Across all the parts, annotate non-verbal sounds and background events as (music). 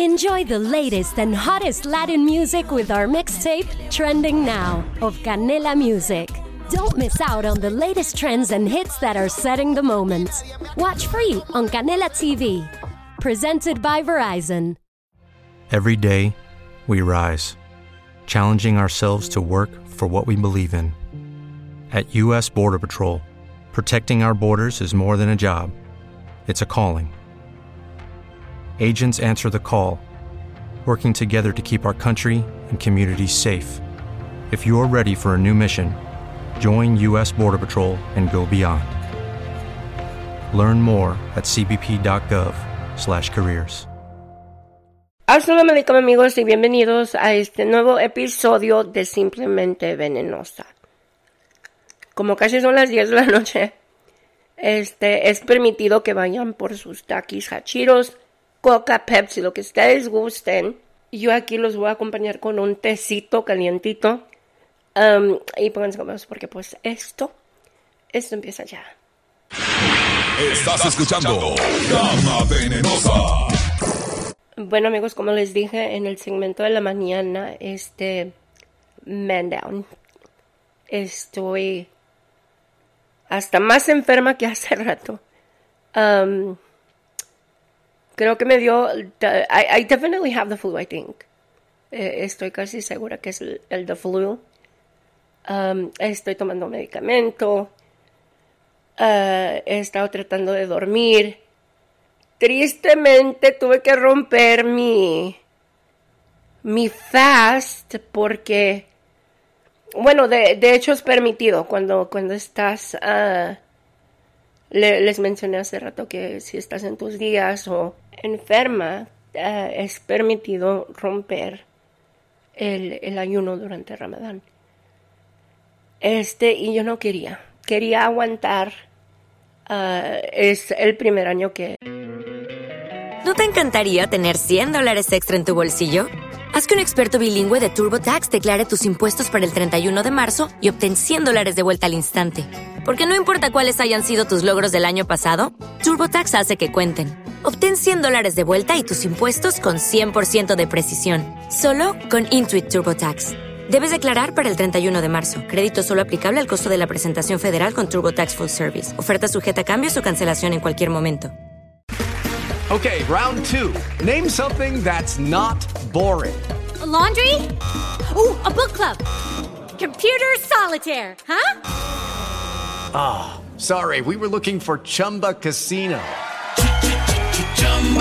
Enjoy the latest and hottest Latin music with our mixtape, Trending Now, of Canela Music. Don't miss out on the latest trends and hits that are setting the moment. Watch free on Canela TV. Presented by Verizon. Every day, we rise, challenging ourselves to work for what we believe in. At U.S. Border Patrol, protecting our borders is more than a job, it's a calling. Agents answer the call, working together to keep our country and communities safe. If you're ready for a new mission, join U.S. Border Patrol and go beyond. Learn more at cbp.gov/careers. Assalamu alaikum amigos y bienvenidos a este nuevo episodio de Simplemente Venenosa. Como casi son las 10 de la noche, este es permitido que vayan por sus taquis hachiros, coca, Pepsi, lo que ustedes gusten. Yo aquí los voy a acompañar con un tecito calientito. Um, y pónganse cómodos porque pues esto, esto empieza ya. Estás escuchando Gama Venenosa. Bueno amigos, como les dije en el segmento de la mañana, este man down. Estoy hasta más enferma que hace rato. Um, creo que me dio. I, definitely have the flu, I think. Eh, estoy casi segura que es el, el the flu. Um, estoy tomando medicamento. Uh, he estado tratando de dormir. Tristemente tuve que romper mi, mi fast porque, bueno, de, de hecho es permitido cuando, cuando estás, le, les mencioné hace rato que si estás en tus días o enferma, uh, es permitido romper el, ayuno durante Ramadán. Este, y yo no quería, quería aguantar. Uh, es el primer año que ¿No te encantaría tener 100 dólares extra en tu bolsillo? Haz que un experto bilingüe de TurboTax declare tus impuestos para el 31 de marzo y obtén 100 dólares de vuelta al instante. Porque no importa cuáles hayan sido tus logros del año pasado, TurboTax hace que cuenten. Obtén 100 dólares de vuelta y tus impuestos con 100% de precisión. Solo con Intuit TurboTax. Debes declarar para el 31 de marzo. Crédito solo aplicable al costo de la presentación federal con TurboTax Full Service. Oferta sujeta a cambios o cancelación en cualquier momento. Okay, round two. Name something that's not boring. A laundry? Ooh, a book club. Computer solitaire, huh? Ah, oh, sorry. We were looking for Chumba Casino.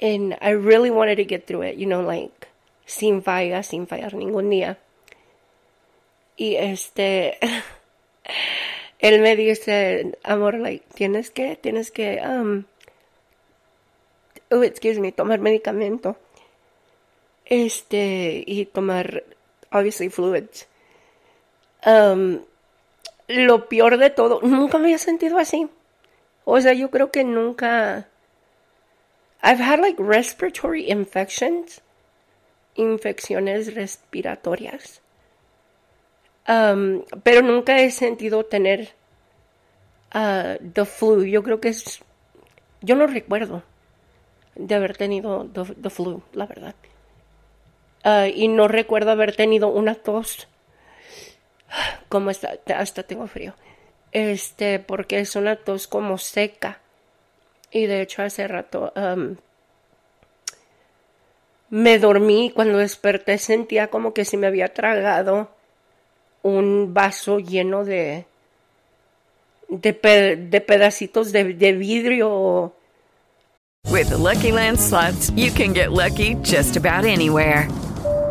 And I really wanted to get through it, you know, like sin falla, sin fallar ningún día. Y este, (laughs) él me dice, amor, like, tienes que, tienes que, um, oh, excuse me, tomar medicamento. Este, y tomar, obviously, fluids. Um, lo peor de todo, nunca me había sentido así. O sea, yo creo que nunca. I've had like respiratory infections infecciones respiratorias. Um, pero nunca he sentido tener uh, the flu. Yo creo que es. Yo no recuerdo de haber tenido the, flu, la verdad. Uh, y no recuerdo haber tenido una tos. (sighs) Como está, hasta tengo frío. Este, porque es una tos como seca. Y de hecho, hace rato me dormí, cuando desperté sentía como que se me había tragado un vaso lleno de, pedacitos de, vidrio With the Lucky Land you can get lucky just about anywhere.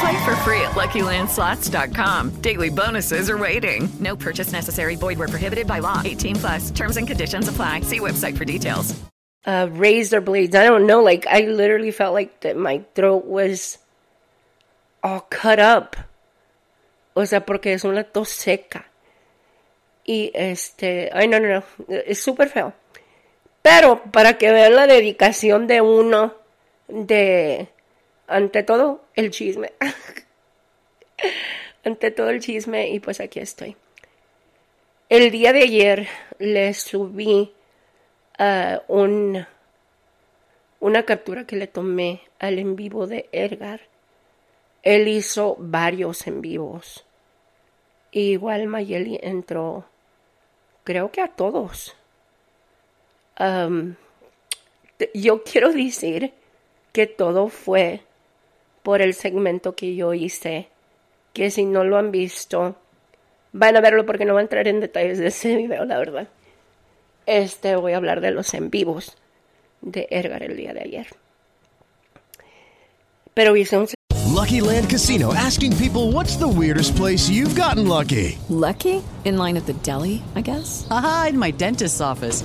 Play for free at LuckyLandSlots.com. Daily bonuses are waiting. No purchase necessary. Void where prohibited by law. 18 plus. Terms and conditions apply. See website for details. Uh, razor blades. I don't know. Like, I literally felt like that my throat was all cut up. O sea, porque es una tos seca. Y este, ay, no, no, no, es súper feo. Pero para que vean la dedicación de uno, de, ante todo, el chisme. (laughs) ante todo el chisme, y pues aquí estoy. El día de ayer le subí uh, un, una captura que le tomé al en vivo de Edgar. Él hizo varios en vivos. Igual Mayeli entró creo que a todos. Yo quiero decir que todo fue por el segmento que yo hice, que si no lo han visto, van a verlo porque no voy a entrar en detalles de ese (laughs) video, la verdad. Este voy a hablar de los en vivos de Edgar el día de ayer. Pero hice un Lucky Land Casino asking people what's the weirdest place you've gotten lucky? Lucky? In line at the deli, I guess? Aha, in my dentist's office.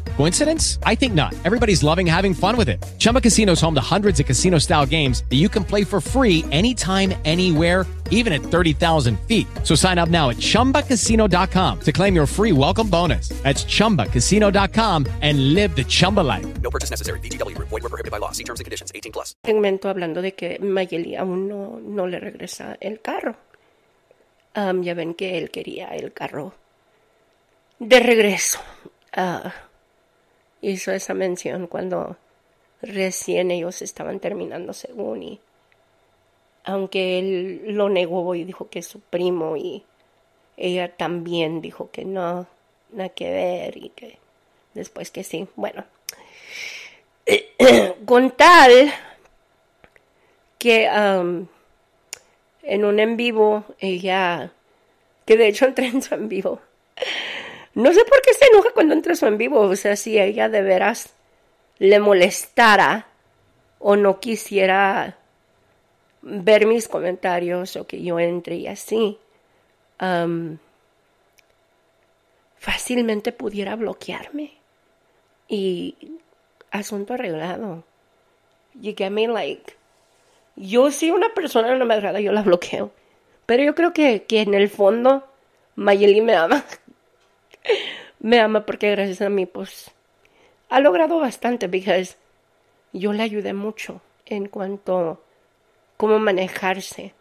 Coincidence? I think not. Everybody's loving having fun with it. Chumba Casino is home to hundreds of casino style games that you can play for free anytime, anywhere even at 30,000 feet. So sign up now at ChumbaCasino.com to claim your free welcome bonus. That's ChumbaCasino.com and live the Chumba life. No purchase necessary. BGW. Void were prohibited by law. See terms and conditions. 18 plus. Segmento hablando de que Mayeli aún no, no le regresa el carro. Um, ya ven que él quería el carro de regreso. Uh, hizo esa mención cuando recién ellos estaban terminando según y aunque él lo negó y dijo que es su primo y ella también dijo que no, nada que ver y que después que sí. Bueno, (clears throat) con tal que um, en un en vivo ella, que de hecho entré en su en vivo, no sé por qué se enoja cuando entra su en vivo, o sea, si ella de veras le molestara o no quisiera ver mis comentarios o que yo entre y así. Fácilmente pudiera bloquearme. Y asunto arreglado. You get me like. Yo si una persona no me agrada, yo la bloqueo. Pero yo creo que, que en el fondo Mayeli me ama. Me ama porque gracias a mí, pues, ha logrado bastante, porque yo le ayudé mucho en cuanto a cómo manejarse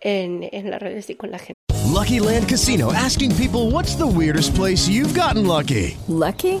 en, en las redes y con la gente. Lucky Land Casino asking people what's the weirdest place you've gotten lucky? Lucky?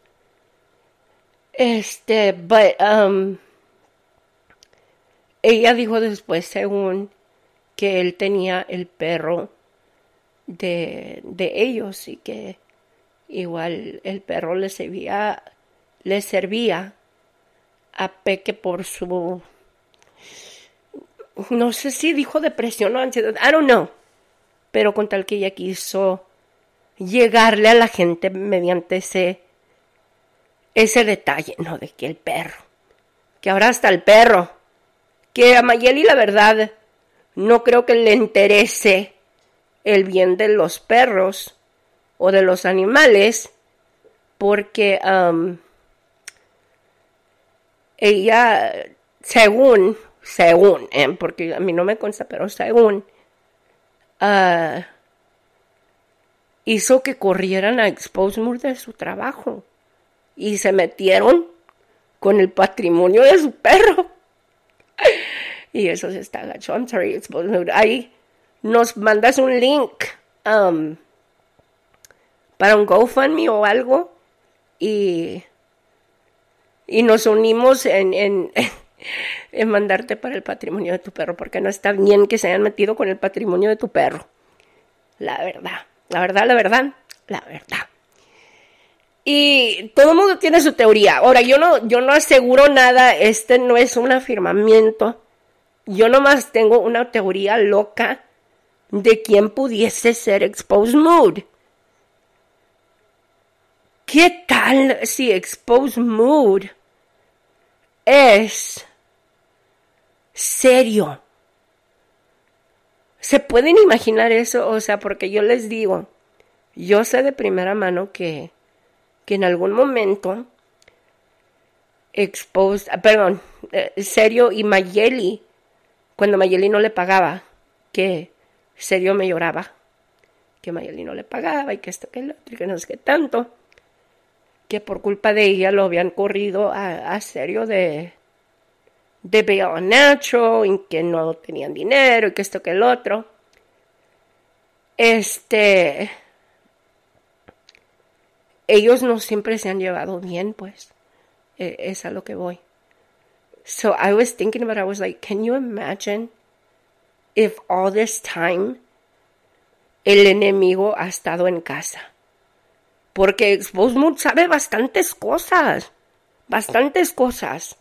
Este, but, um, ella dijo después, según que él tenía el perro de, de ellos y que igual el perro le servía, le servía a Peque por su, no sé si dijo depresión o ansiedad, I don't know, pero con tal que ella quiso llegarle a la gente mediante ese, ese detalle, ¿no? De que el perro, que ahora hasta el perro, que a Mayeli la verdad no creo que le interese el bien de los perros o de los animales porque um, ella según según eh, porque a mí no me consta pero según uh, hizo que corrieran a Exposemore de su trabajo y se metieron con el patrimonio de su perro (laughs) y eso se está gacho. I'm sorry, Exposemore. Ahí nos mandas un link um, para un GoFundMe o algo y, y nos unimos en, en, (laughs) en mandarte para el patrimonio de tu perro, porque no está bien que se hayan metido con el patrimonio de tu perro. La verdad, la verdad, la verdad, la verdad. Y todo el mundo tiene su teoría. Ahora, yo no, yo no aseguro nada, este no es un afirmamiento. Yo nomás tengo una teoría loca de quién pudiese ser Exposed Mood. ¿Qué tal si Exposed Mood es serio? ¿Se pueden imaginar eso? O sea, porque yo les digo, yo sé de primera mano que, que en algún momento Exposed, perdón, eh, Serio y Mayeli, cuando Mayeli no le pagaba, que Serio me lloraba, que Mayeli no le pagaba y que esto, que lo otro, y que no sé qué tanto, que por culpa de ella lo habían corrido a, a Serio de, de Nacho y que no tenían dinero y que esto que el otro. Este. Ellos no siempre se han llevado bien, pues. Eh, es a lo que voy. So I was thinking about I was like, can you imagine if all this time el enemigo ha estado en casa? Porque Exposed sabe bastantes cosas. Bastantes cosas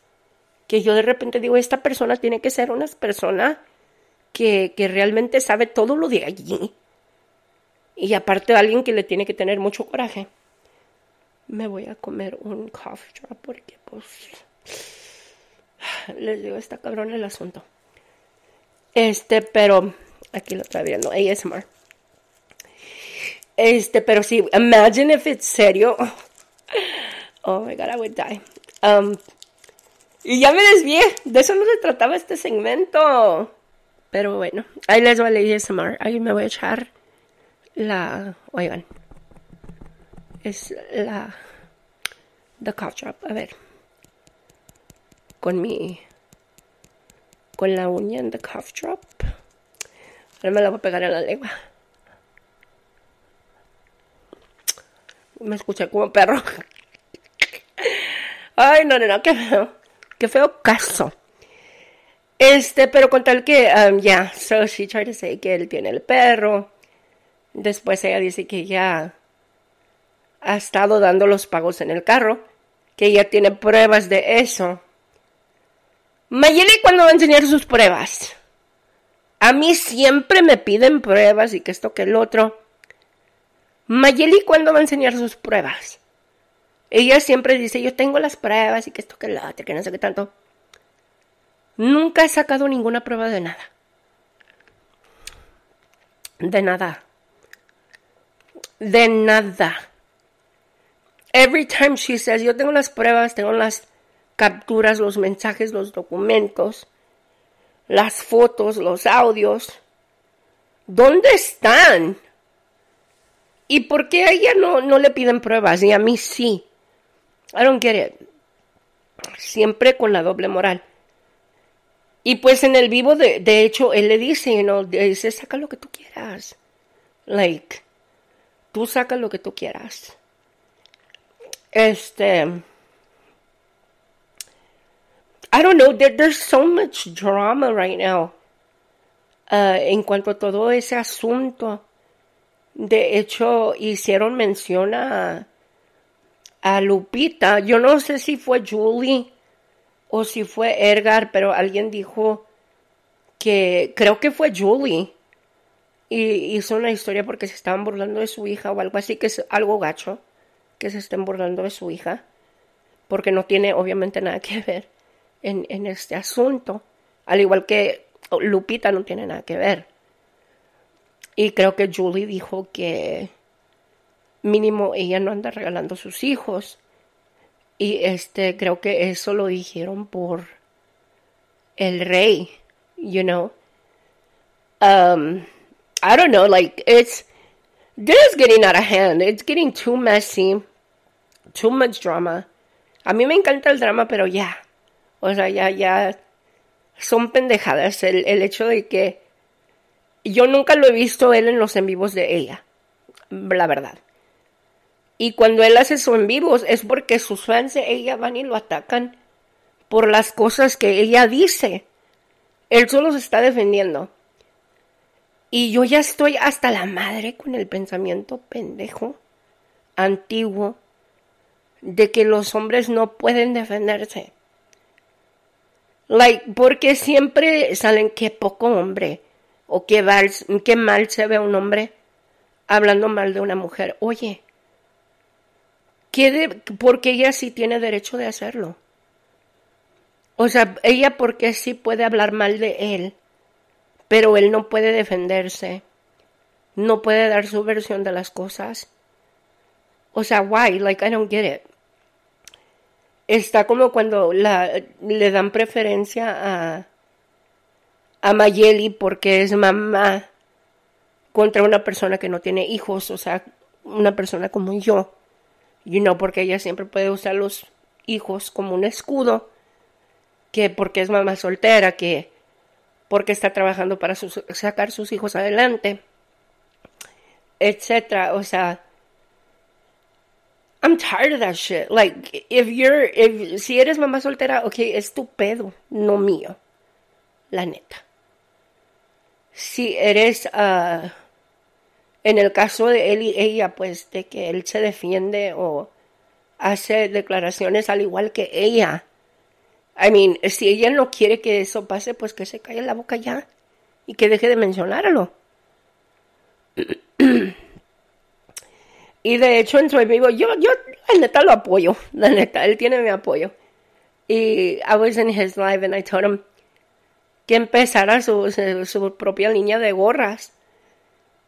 que yo de repente digo, esta persona tiene que ser una persona que, que realmente sabe todo lo de allí. Y aparte alguien que le tiene que tener mucho coraje. Me voy a comer un cough drop porque pues (sighs) les digo, está cabrón el asunto. Este, pero aquí lo está viendo, ASMR. Este, pero sí, imagine if it's serio. (laughs) Oh my god, I would die. Um, y ya me desvié. De eso no se trataba este segmento. Pero bueno, ahí les va el ASMR. Ahí me voy a echar la. Oigan. Es la. The cough drop. A ver. Con mi. Con la uña en the cough drop. Ahora me la voy a pegar en la lengua. Me escuché como perro. (laughs) Ay, no, no, no, qué feo. Qué feo caso. Este, pero con tal que, um, ya, yeah, so she tried to say que él tiene el perro. Después ella dice que ya ha estado dando los pagos en el carro, que ella tiene pruebas de eso. Mayeli, ¿cuándo va a enseñar sus pruebas? A mí siempre me piden pruebas y que esto que el otro. Mayeli, ¿cuándo va a enseñar sus pruebas? Ella siempre dice, yo tengo las pruebas y que esto que el otro, que no sé qué tanto. Nunca he sacado ninguna prueba de nada. De nada. De nada. Every time she says, yo tengo las pruebas, tengo las capturas, los mensajes, los documentos, las fotos, los audios. ¿Dónde están? ¿Y por qué a ella no, no le piden pruebas y a mí sí? I don't get it. Siempre con la doble moral. Y pues en el vivo, de, de hecho, él le dice, you know, dice, saca lo que tú quieras. Like, tú saca lo que tú quieras. Este. I don't know, there, there's so much drama right now. Uh, en cuanto a todo ese asunto. De hecho, hicieron mención a, a Lupita. Yo no sé si fue Julie o si fue Edgar, pero alguien dijo que creo que fue Julie. Y hizo una historia porque se estaban burlando de su hija o algo así, que es algo gacho, que se estén burlando de su hija, porque no tiene obviamente nada que ver en, en este asunto, al igual que Lupita no tiene nada que ver. Y creo que Julie dijo que mínimo ella no anda regalando sus hijos. Y este, creo que eso lo dijeron por el rey, you know. Um, I don't know, like, it's, this is getting out of hand. It's getting too messy, too much drama. A mí me encanta el drama, pero ya. O sea, ya, ya. Son pendejadas el, el hecho de que yo nunca lo he visto él en los en vivos de ella. La verdad. Y cuando él hace su en vivos es porque sus fans de ella van y lo atacan por las cosas que ella dice. Él solo se está defendiendo. Y yo ya estoy hasta la madre con el pensamiento pendejo, antiguo, de que los hombres no pueden defenderse. Like, porque siempre salen que poco hombre, o que, que mal se ve un hombre hablando mal de una mujer. Oye, ¿Qué porque ella sí tiene derecho de hacerlo. O sea, ella porque sí puede hablar mal de él, pero él no puede defenderse, no puede dar su versión de las cosas. O sea, why? Like, I don't get it. Está como cuando le dan preferencia a, a Mayeli porque es mamá contra una persona que no tiene hijos, o sea, una persona como yo. You know, porque ella siempre puede usar los hijos como un escudo, que porque es mamá soltera, que porque está trabajando para sacar sus hijos adelante, etcétera, o sea, I'm tired of that shit. Like, if you're, if, si eres mamá soltera, ok, es tu pedo, no mío, la neta. Si eres, uh, en el caso de él y ella, pues de que él se defiende o hace declaraciones al igual que ella. I mean, si ella no quiere que eso pase, pues que se calle la boca ya y que deje de mencionarlo. (clears throat) y de hecho, en su amigo, yo, yo, la neta lo apoyo, la neta, él tiene mi apoyo. Y I was in his live and I told him que empezara su, su propia línea de gorras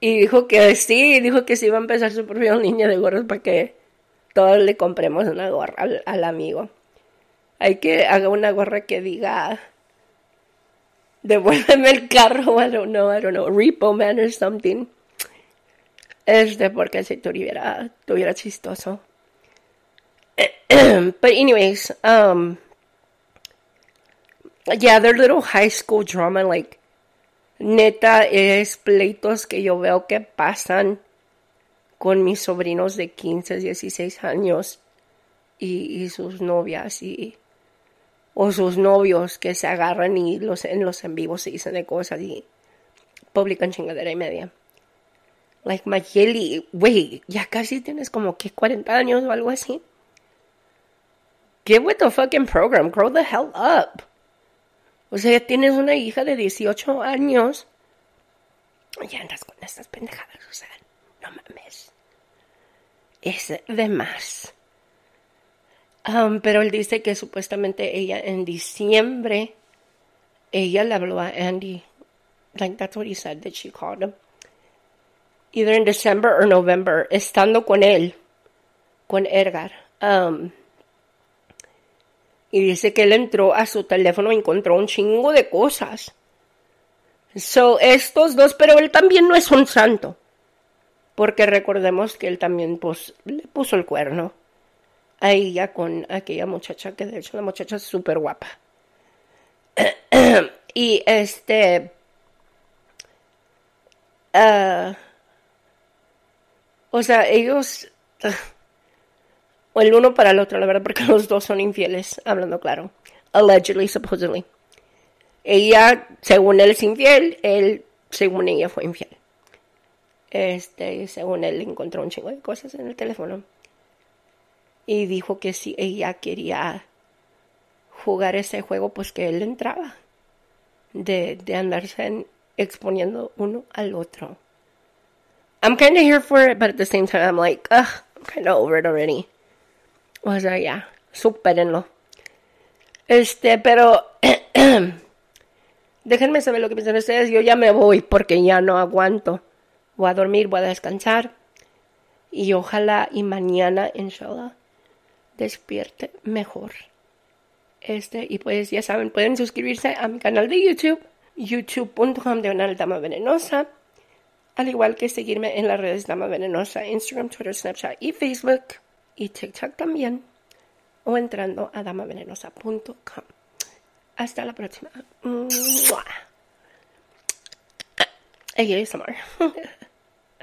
y dijo que sí, dijo que sí iba a empezar su propia línea de gorras para que todos le compremos una gorra al, amigo. Hay que haga una gorra que diga devuélveme el carro, I don't know, I don't know, repo man or something. Este, porque si tuviera, tuviera chistoso. (clears throat) But anyways, um, yeah, their little high school drama, like, Neta, es pleitos que yo veo que pasan con mis sobrinos de 15, 16 años y, sus novias y o sus novios que se agarran y los en los en vivos se dicen de cosas y publican chingadera y media. Like Mayeli, güey, ya casi tienes como que 40 años o algo así. Get with the fucking program, grow the hell up. O sea, tienes una hija de 18 años. Ya andas con estas pendejadas, o sea, no mames. Es de más. Um, pero él dice que supuestamente ella en diciembre, ella le habló a Andy. Like that's what he said that she called him. Either in December or November, estando con él, con Edgar. Um, y dice que él entró a su teléfono y encontró un chingo de cosas. So, estos dos, pero él también no es un santo. Porque recordemos que él también pues, le puso el cuerno a ella con aquella muchacha, que de hecho la muchacha es súper guapa. (clears throat) y este... Uh, o sea, ellos... o (sighs) el uno para el otro, la verdad, porque (laughs) los dos son infieles, hablando claro. Allegedly, supposedly. Ella, según él es infiel, él, según ella, fue infiel. Este, según él, encontró un chingo de cosas en el teléfono. Y dijo que si ella quería jugar ese juego, pues que él entraba. De, de andarse exponiendo uno al otro. I'm kind of here for it, but at the same time, I'm like, ugh, I'm kind of over it already. O sea, ya, supérenlo. Este, pero (clears throat) déjenme saber lo que piensan ustedes. Yo ya me voy porque ya no aguanto. Voy a dormir, voy a descansar. Y ojalá y mañana, inshallah, despierte mejor. Este, y pues ya saben, pueden suscribirse a mi canal de YouTube, youtube.com de dama venenosa. Al igual que seguirme en las redes Dama Venenosa, Instagram, Twitter, Snapchat y Facebook. Y TikTok también. O entrando a damavenenosa.com. Hasta la próxima. ASMR. (laughs)